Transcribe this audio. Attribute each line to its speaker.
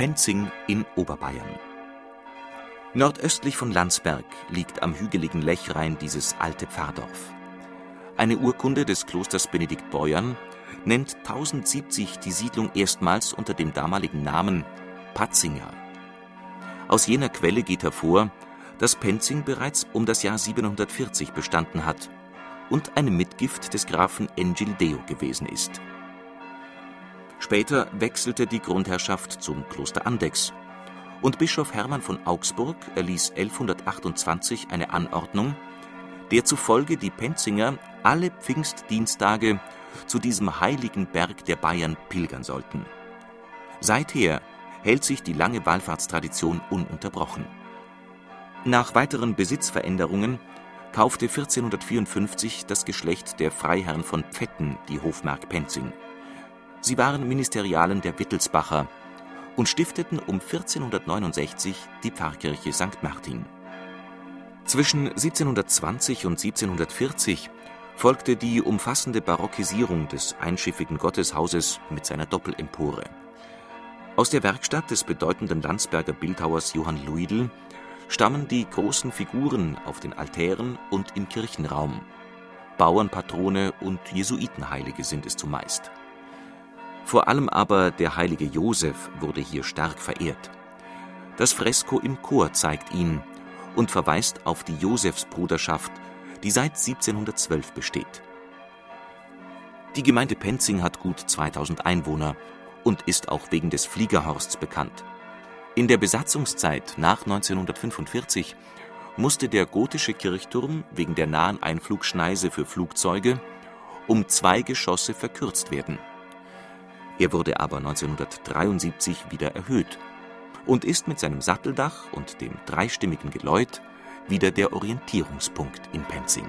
Speaker 1: Penzing in Oberbayern. Nordöstlich von Landsberg liegt am hügeligen Lechrein dieses alte Pfarrdorf. Eine Urkunde des Klosters Benedikt Beuern nennt 1070 die Siedlung erstmals unter dem damaligen Namen Patzinger. Aus jener Quelle geht hervor, dass Penzing bereits um das Jahr 740 bestanden hat und eine Mitgift des Grafen Engildeo gewesen ist Später wechselte die Grundherrschaft zum Kloster Andechs und Bischof Hermann von Augsburg erließ 1128 eine Anordnung, der zufolge die Penzinger alle Pfingstdienstage zu diesem heiligen Berg der Bayern pilgern sollten. Seither hält sich die lange Wallfahrtstradition ununterbrochen. Nach weiteren Besitzveränderungen kaufte 1454 das Geschlecht der Freiherren von Pfetten die Hofmark Penzing Sie waren Ministerialen der Wittelsbacher und stifteten um 1469 die Pfarrkirche St. Martin. Zwischen 1720 und 1740 folgte die umfassende Barockisierung des einschiffigen Gotteshauses mit seiner Doppelempore. Aus der Werkstatt des bedeutenden Landsberger Bildhauers Johann Luidl stammen die großen Figuren auf den Altären und im Kirchenraum. Bauernpatrone und Jesuitenheilige sind es zumeist vor allem aber der heilige Josef wurde hier stark verehrt. Das Fresko im Chor zeigt ihn und verweist auf die Josefsbruderschaft, die seit 1712 besteht. Die Gemeinde Penzing hat gut 2000 Einwohner und ist auch wegen des Fliegerhorsts bekannt. In der Besatzungszeit nach 1945 musste der gotische Kirchturm wegen der nahen Einflugschneise für Flugzeuge um zwei Geschosse verkürzt werden er wurde aber 1973 wieder erhöht und ist mit seinem Satteldach und dem dreistimmigen Geläut wieder der Orientierungspunkt in Penzing